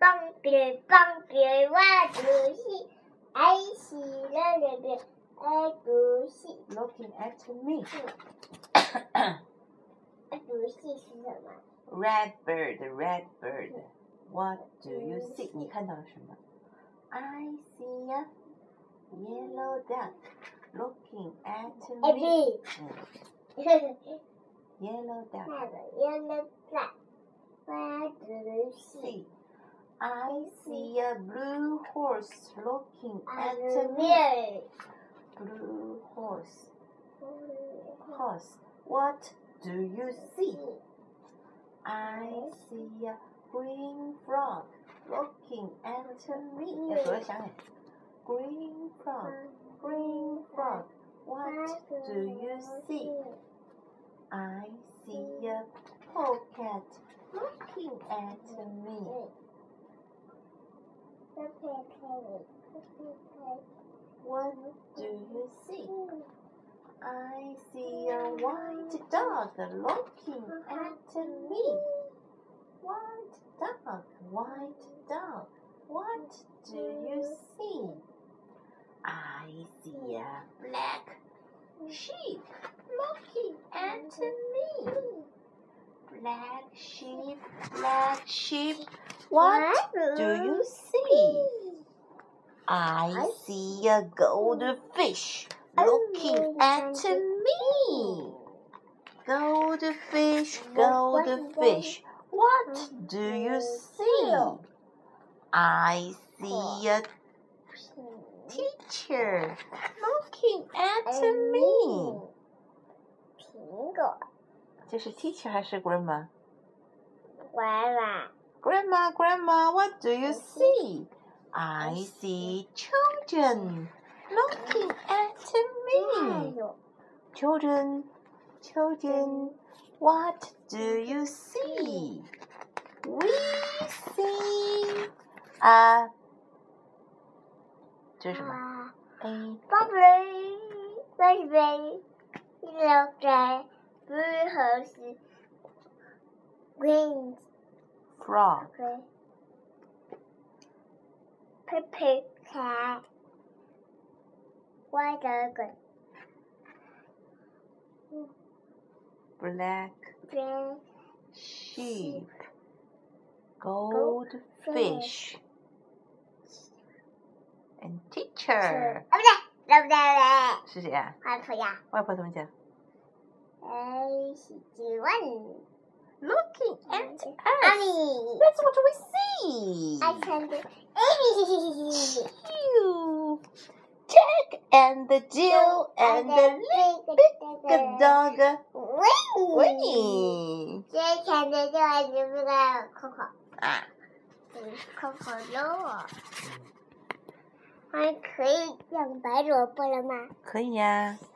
Bumpy, bumpy, what do you see? I see the baby. I do see. Looking at me. I do see是什么？ Red bird, red bird. What do you see? 你看到了什么？I see a yellow duck looking at 哎 me. 对，嗯，yellow 那 duck. 个 yellow flag. What do you see? See. I see a blue horse looking I at me. mirror. Blue horse. Horse. What do you see? I see a green frog looking at me. 要多想哎。Green frog, green frog. What do you see? I see a polecat looking at me. What do you see? I see a white dog looking at me. White dog, white dog. What do you see? I see a black sheep looking at me. Black sheep, black sheep. What do you see? I see a goldfish looking at me. Goldfish, goldfish. What do you see? I see a teacher looking at me. 苹果，这是 teacher 还是 grandma? 娃娃， Grandma, grandma, what do you see? I see children looking at 还 me. 有 Children, children, what do you see? We see a 这是什么啊 ？A Bobby, baby, yellow guy, blue horse, green frog, grey, purple cat, white dragon, black green sheep, goldfish, and teacher 啊，不对，对不对？不对，是谁啊？外婆呀，外婆怎么讲哎，是几万？ ？Looking at us. 阿米， That's what we see. I can do. Amy. You, Jack and the Jill and the big dog Winnie. 这看着就还是不知道 Coco，啊，嗯，Coco 肉，还可以养白萝卜了吗？可以呀、